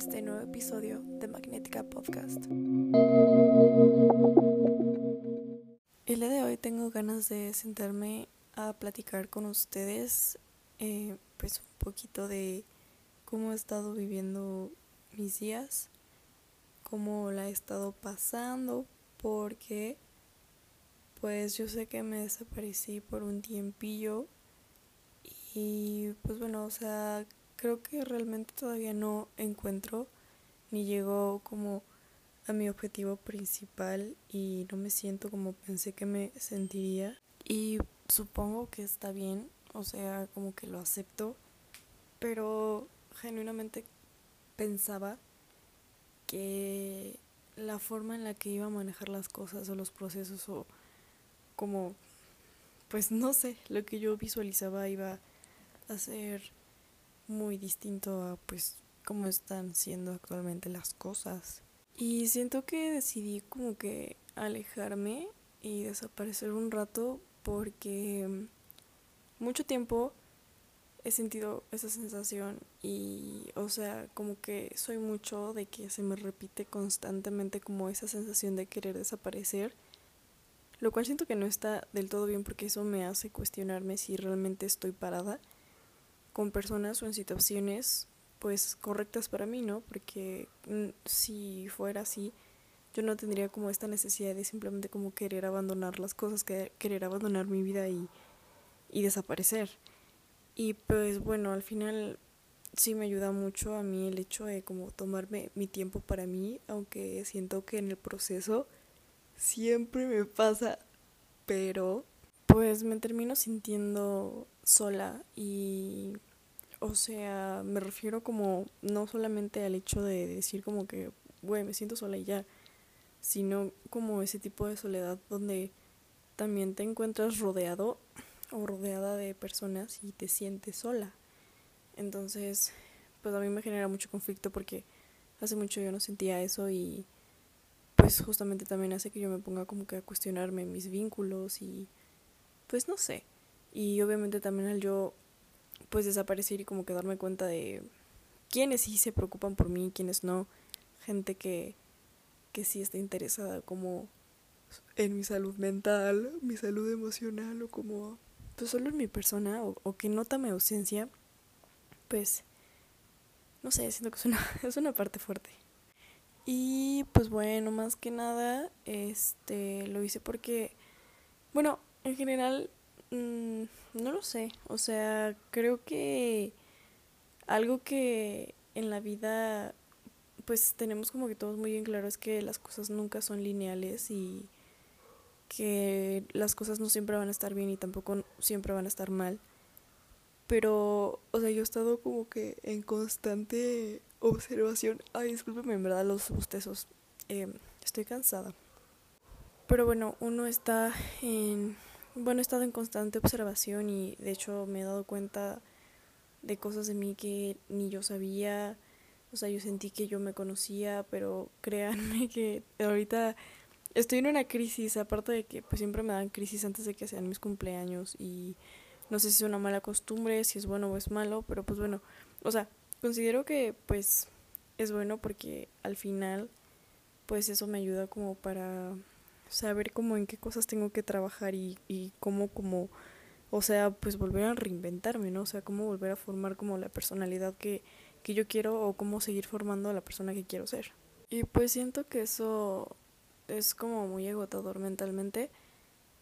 este nuevo episodio de Magnética Podcast. El día de hoy tengo ganas de sentarme a platicar con ustedes eh, pues un poquito de cómo he estado viviendo mis días, cómo la he estado pasando, porque pues yo sé que me desaparecí por un tiempillo y pues bueno, o sea, creo que realmente todavía no encuentro ni llego como a mi objetivo principal y no me siento como pensé que me sentiría. Y supongo que está bien, o sea, como que lo acepto, pero genuinamente pensaba que la forma en la que iba a manejar las cosas o los procesos o como pues no sé, lo que yo visualizaba iba a ser muy distinto a pues cómo están siendo actualmente las cosas. Y siento que decidí como que alejarme y desaparecer un rato porque mucho tiempo he sentido esa sensación y o sea como que soy mucho de que se me repite constantemente como esa sensación de querer desaparecer lo cual siento que no está del todo bien porque eso me hace cuestionarme si realmente estoy parada con personas o en situaciones pues correctas para mí, ¿no? Porque mm, si fuera así, yo no tendría como esta necesidad de simplemente como querer abandonar las cosas, que, querer abandonar mi vida y, y desaparecer. Y pues bueno, al final sí me ayuda mucho a mí el hecho de como tomarme mi tiempo para mí, aunque siento que en el proceso siempre me pasa, pero pues me termino sintiendo sola y o sea, me refiero como no solamente al hecho de decir como que, güey, me siento sola y ya, sino como ese tipo de soledad donde también te encuentras rodeado o rodeada de personas y te sientes sola. Entonces, pues a mí me genera mucho conflicto porque hace mucho yo no sentía eso y pues justamente también hace que yo me ponga como que a cuestionarme mis vínculos y pues no sé. Y obviamente también al yo pues desaparecer y como que darme cuenta de quiénes sí se preocupan por mí, quiénes no, gente que, que sí está interesada como en mi salud mental, mi salud emocional o como pues solo en mi persona o, que nota mi ausencia, pues no sé, siento que es una, es una parte fuerte. Y pues bueno, más que nada, este lo hice porque, bueno, en general Mm, no lo sé, o sea, creo que algo que en la vida pues tenemos como que todos muy bien claro es que las cosas nunca son lineales y que las cosas no siempre van a estar bien y tampoco siempre van a estar mal. Pero, o sea, yo he estado como que en constante observación. Ay, discúlpeme, en verdad, los bostezos. Eh, estoy cansada. Pero bueno, uno está en bueno, he estado en constante observación y de hecho me he dado cuenta de cosas de mí que ni yo sabía. O sea, yo sentí que yo me conocía, pero créanme que ahorita estoy en una crisis, aparte de que pues siempre me dan crisis antes de que sean mis cumpleaños y no sé si es una mala costumbre, si es bueno o es malo, pero pues bueno, o sea, considero que pues es bueno porque al final pues eso me ayuda como para saber cómo en qué cosas tengo que trabajar y, y cómo como o sea pues volver a reinventarme no o sea cómo volver a formar como la personalidad que, que yo quiero o cómo seguir formando a la persona que quiero ser. Y pues siento que eso es como muy agotador mentalmente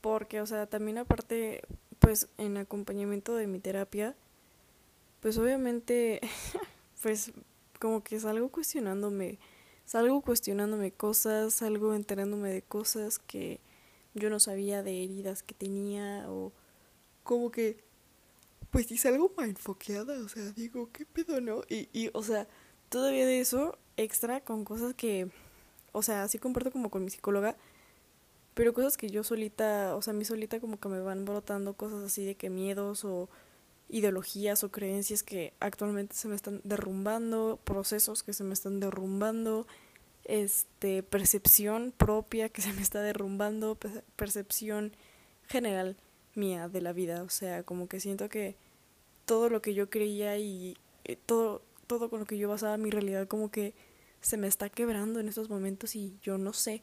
porque o sea también aparte pues en acompañamiento de mi terapia pues obviamente pues como que salgo cuestionándome salgo cuestionándome cosas, salgo enterándome de cosas que yo no sabía de heridas que tenía o como que pues si salgo mal enfoqueada, o sea, digo, ¿qué pedo, no? Y, y, o sea, todavía de eso, extra con cosas que, o sea, así comparto como con mi psicóloga, pero cosas que yo solita, o sea, mi solita como que me van brotando cosas así de que miedos o ideologías o creencias que actualmente se me están derrumbando, procesos que se me están derrumbando, este percepción propia que se me está derrumbando, percepción general mía de la vida, o sea, como que siento que todo lo que yo creía y eh, todo todo con lo que yo basaba mi realidad como que se me está quebrando en estos momentos y yo no sé.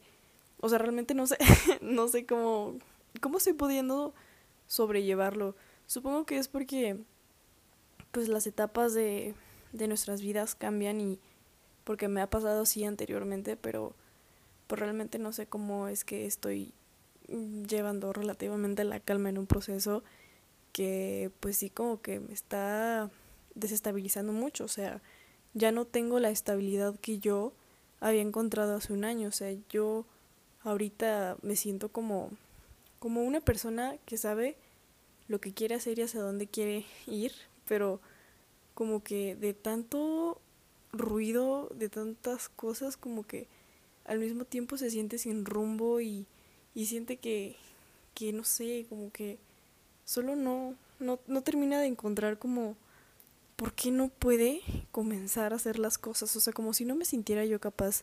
O sea, realmente no sé, no sé cómo, cómo estoy pudiendo sobrellevarlo. Supongo que es porque pues las etapas de, de nuestras vidas cambian y porque me ha pasado así anteriormente, pero pues realmente no sé cómo es que estoy llevando relativamente la calma en un proceso que pues sí como que me está desestabilizando mucho, o sea, ya no tengo la estabilidad que yo había encontrado hace un año, o sea, yo ahorita me siento como como una persona que sabe lo que quiere hacer y hacia dónde quiere ir, pero como que de tanto ruido, de tantas cosas, como que al mismo tiempo se siente sin rumbo y, y siente que, que, no sé, como que solo no, no, no termina de encontrar como por qué no puede comenzar a hacer las cosas, o sea, como si no me sintiera yo capaz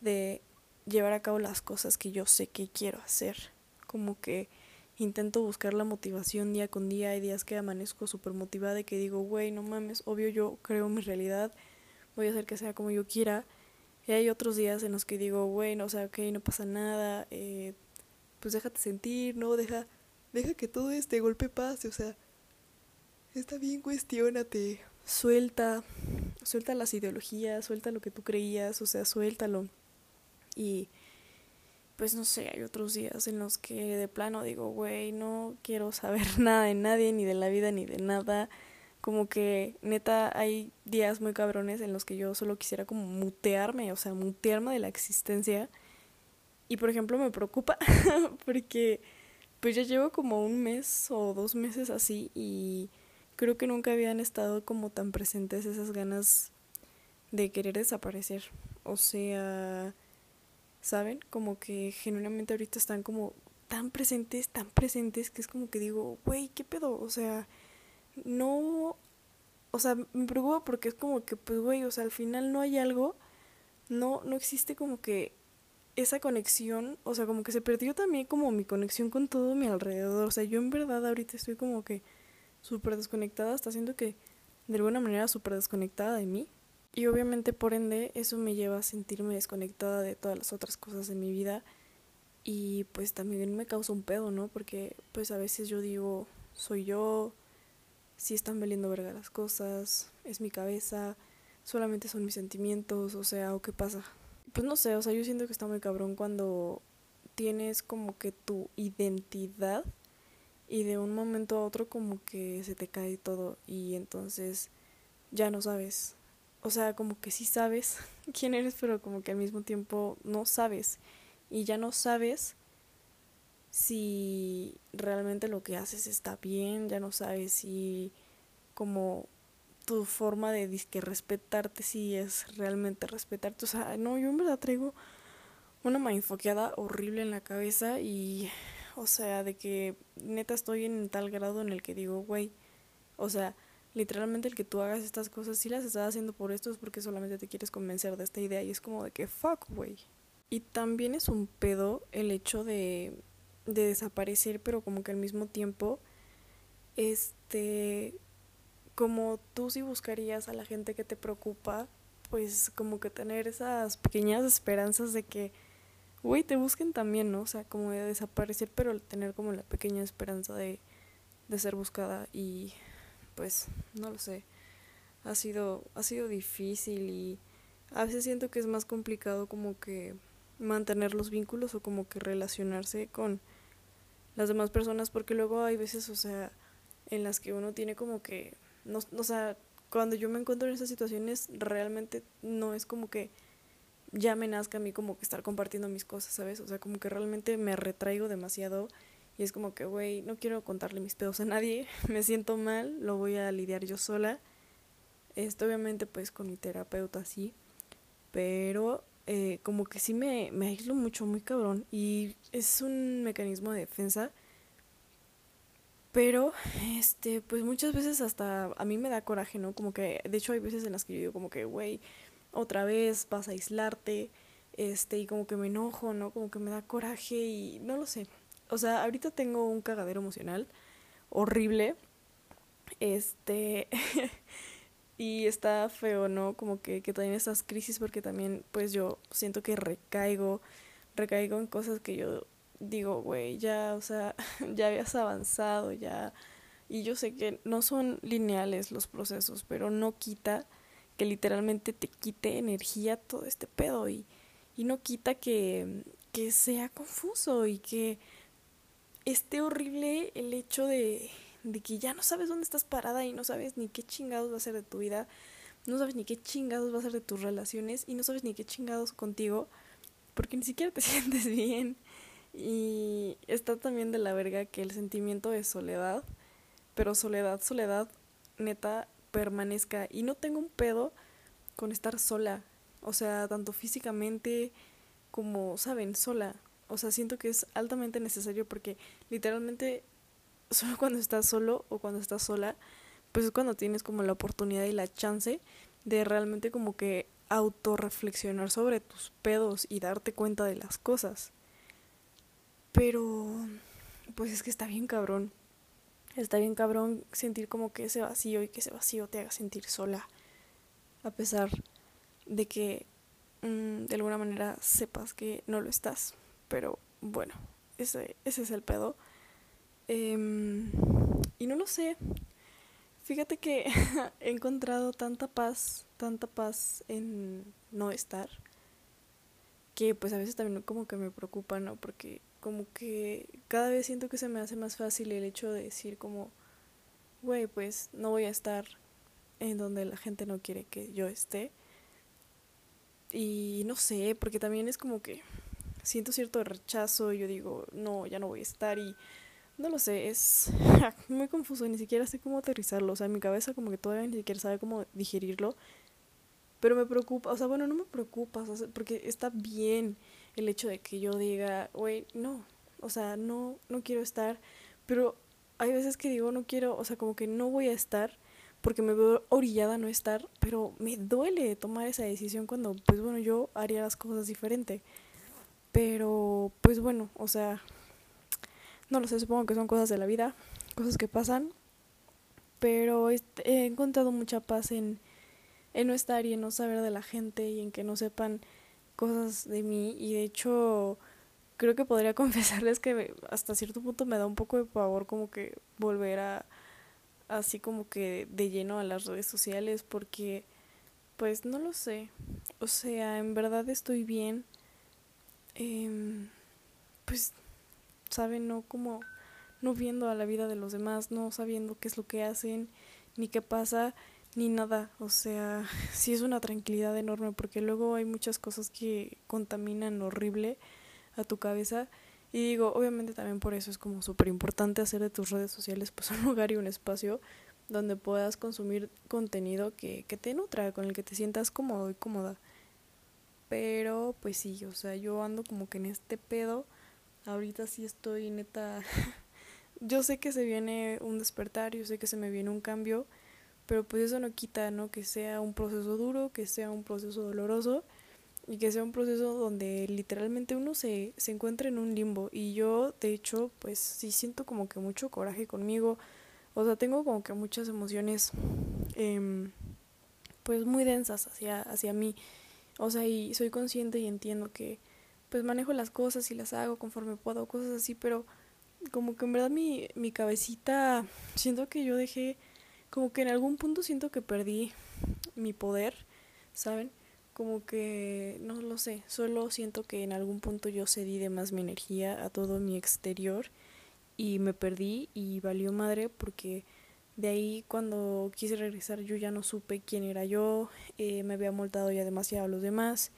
de llevar a cabo las cosas que yo sé que quiero hacer, como que intento buscar la motivación día con día. Hay días que amanezco súper motivada y que digo, güey, no mames, obvio yo creo mi realidad, voy a hacer que sea como yo quiera. Y hay otros días en los que digo, bueno, o sea, no pasa nada, eh, pues déjate sentir, ¿no? Deja, deja que todo este golpe pase, o sea, está bien, cuestionate, suelta, suelta las ideologías, suelta lo que tú creías, o sea, suéltalo. Y pues no sé, hay otros días en los que de plano digo, güey, no quiero saber nada de nadie, ni de la vida, ni de nada. Como que neta hay días muy cabrones en los que yo solo quisiera como mutearme, o sea, mutearme de la existencia. Y por ejemplo me preocupa porque pues ya llevo como un mes o dos meses así y creo que nunca habían estado como tan presentes esas ganas de querer desaparecer. O sea, ¿saben? Como que genuinamente ahorita están como tan presentes, tan presentes, que es como que digo, güey, ¿qué pedo? O sea, no, o sea, me preocupa porque es como que, pues, güey, o sea, al final no hay algo, no, no existe como que esa conexión, o sea, como que se perdió también como mi conexión con todo mi alrededor, o sea, yo en verdad ahorita estoy como que súper desconectada, está haciendo que de alguna manera súper desconectada de mí. Y obviamente por ende eso me lleva a sentirme desconectada de todas las otras cosas de mi vida y pues también me causa un pedo, ¿no? Porque pues a veces yo digo, soy yo, si están valiendo verga las cosas, es mi cabeza, solamente son mis sentimientos, o sea, ¿o qué pasa? Pues no sé, o sea, yo siento que está muy cabrón cuando tienes como que tu identidad y de un momento a otro como que se te cae todo y entonces ya no sabes o sea, como que sí sabes quién eres, pero como que al mismo tiempo no sabes. Y ya no sabes si realmente lo que haces está bien, ya no sabes si como tu forma de disque respetarte si es realmente respetarte. O sea, no, yo en verdad traigo una mindfoqueada horrible en la cabeza y, o sea, de que neta estoy en tal grado en el que digo, güey, o sea, literalmente el que tú hagas estas cosas, si las estás haciendo por esto es porque solamente te quieres convencer de esta idea y es como de que fuck, güey. Y también es un pedo el hecho de, de desaparecer, pero como que al mismo tiempo, este, como tú si buscarías a la gente que te preocupa, pues como que tener esas pequeñas esperanzas de que, güey, te busquen también, ¿no? O sea, como de desaparecer, pero tener como la pequeña esperanza de, de ser buscada y pues no lo sé, ha sido, ha sido difícil y a veces siento que es más complicado como que mantener los vínculos o como que relacionarse con las demás personas porque luego hay veces, o sea, en las que uno tiene como que, no, o sea, cuando yo me encuentro en esas situaciones realmente no es como que ya me nazca a mí como que estar compartiendo mis cosas, ¿sabes? O sea, como que realmente me retraigo demasiado y es como que, güey, no quiero contarle mis pedos a nadie, me siento mal, lo voy a lidiar yo sola. Esto obviamente pues con mi terapeuta sí, pero eh, como que sí me, me aíslo mucho, muy cabrón. Y es un mecanismo de defensa. Pero, este, pues muchas veces hasta a mí me da coraje, ¿no? Como que, de hecho hay veces en las que yo digo como que, güey, otra vez vas a aislarte, este, y como que me enojo, ¿no? Como que me da coraje y no lo sé o sea, ahorita tengo un cagadero emocional horrible. Este, y está feo, ¿no? Como que, que también estas crisis porque también pues yo siento que recaigo, recaigo en cosas que yo digo, güey, ya, o sea, ya habías avanzado, ya. Y yo sé que no son lineales los procesos, pero no quita que literalmente te quite energía todo este pedo y, y no quita que, que sea confuso y que esté horrible el hecho de, de que ya no sabes dónde estás parada y no sabes ni qué chingados va a ser de tu vida, no sabes ni qué chingados va a ser de tus relaciones y no sabes ni qué chingados contigo porque ni siquiera te sientes bien. Y está también de la verga que el sentimiento de soledad, pero soledad, soledad, neta, permanezca. Y no tengo un pedo con estar sola. O sea, tanto físicamente como, ¿saben? Sola. O sea, siento que es altamente necesario porque literalmente solo cuando estás solo o cuando estás sola, pues es cuando tienes como la oportunidad y la chance de realmente como que autorreflexionar sobre tus pedos y darte cuenta de las cosas. Pero, pues es que está bien cabrón. Está bien cabrón sentir como que ese vacío y que ese vacío te haga sentir sola. A pesar de que mm, de alguna manera sepas que no lo estás. Pero bueno, ese, ese es el pedo. Em, y no lo sé. Fíjate que he encontrado tanta paz, tanta paz en no estar, que pues a veces también como que me preocupa, ¿no? Porque como que cada vez siento que se me hace más fácil el hecho de decir como, güey, pues no voy a estar en donde la gente no quiere que yo esté. Y no sé, porque también es como que siento cierto rechazo yo digo, no, ya no voy a estar y no lo sé, es muy confuso, ni siquiera sé cómo aterrizarlo, o sea, mi cabeza como que todavía ni siquiera sabe cómo digerirlo, pero me preocupa, o sea, bueno, no me preocupa, porque está bien el hecho de que yo diga, güey, no, o sea, no, no quiero estar, pero hay veces que digo, no quiero, o sea, como que no voy a estar porque me veo orillada a no estar, pero me duele tomar esa decisión cuando, pues bueno, yo haría las cosas diferente. Pero, pues bueno, o sea, no lo sé, supongo que son cosas de la vida, cosas que pasan, pero he encontrado mucha paz en, en no estar y en no saber de la gente y en que no sepan cosas de mí y de hecho creo que podría confesarles que hasta cierto punto me da un poco de pavor como que volver a así como que de lleno a las redes sociales porque pues no lo sé o sea en verdad estoy bien eh, pues saben no como no viendo a la vida de los demás no sabiendo qué es lo que hacen ni qué pasa ni nada, o sea, sí es una tranquilidad enorme porque luego hay muchas cosas que contaminan horrible a tu cabeza y digo, obviamente también por eso es como súper importante hacer de tus redes sociales pues un lugar y un espacio donde puedas consumir contenido que, que te nutra, con el que te sientas cómodo y cómoda. Pero pues sí, o sea, yo ando como que en este pedo, ahorita sí estoy neta, yo sé que se viene un despertar, yo sé que se me viene un cambio, pero pues eso no quita, ¿no? Que sea un proceso duro, que sea un proceso doloroso y que sea un proceso donde literalmente uno se, se encuentra en un limbo. Y yo, de hecho, pues sí siento como que mucho coraje conmigo. O sea, tengo como que muchas emociones, eh, pues muy densas hacia, hacia mí. O sea, y soy consciente y entiendo que pues manejo las cosas y las hago conforme puedo, cosas así, pero como que en verdad mi, mi cabecita, siento que yo dejé como que en algún punto siento que perdí mi poder, ¿saben? Como que no lo sé, solo siento que en algún punto yo cedí de más mi energía a todo mi exterior y me perdí y valió madre porque de ahí cuando quise regresar yo ya no supe quién era yo, eh, me había moltado ya demasiado a los demás,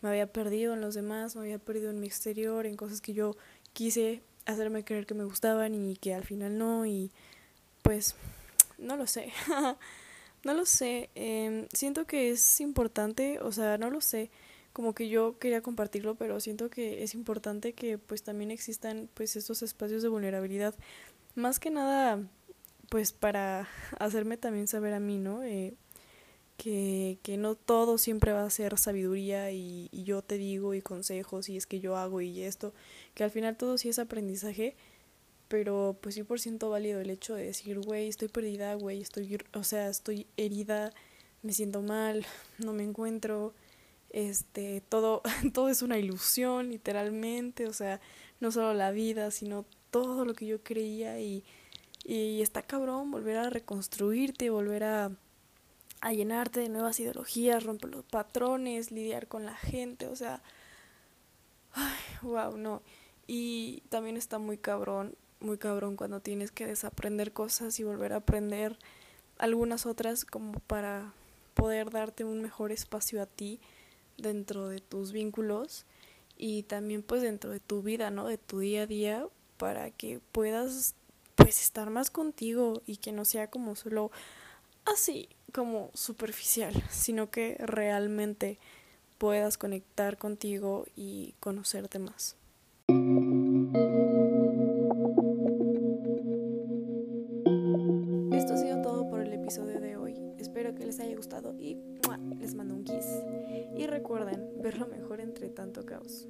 me había perdido en los demás, me había perdido en mi exterior, en cosas que yo quise hacerme creer que me gustaban y que al final no y pues no lo sé. no lo sé. Eh, siento que es importante, o sea, no lo sé. Como que yo quería compartirlo, pero siento que es importante que pues también existan pues estos espacios de vulnerabilidad. Más que nada, pues para hacerme también saber a mí, ¿no? Eh, que, que no todo siempre va a ser sabiduría y, yo te digo y consejos y es que yo hago y esto, que al final todo sí es aprendizaje pero pues sí por ciento válido el hecho de decir, güey, estoy perdida, güey, estoy, o sea, estoy herida, me siento mal, no me encuentro, este, todo, todo es una ilusión, literalmente, o sea, no solo la vida, sino todo lo que yo creía y, y está cabrón volver a reconstruirte, volver a, llenarte de nuevas ideologías, romper los patrones, lidiar con la gente, o sea, ay, wow, no. Y también está muy cabrón, muy cabrón cuando tienes que desaprender cosas y volver a aprender algunas otras como para poder darte un mejor espacio a ti dentro de tus vínculos y también pues dentro de tu vida, ¿no? De tu día a día para que puedas pues estar más contigo y que no sea como solo así como superficial, sino que realmente puedas conectar contigo y conocerte más. Esto ha sido todo por el episodio de hoy. Espero que les haya gustado y les mando un kiss. Y recuerden ver lo mejor entre tanto caos.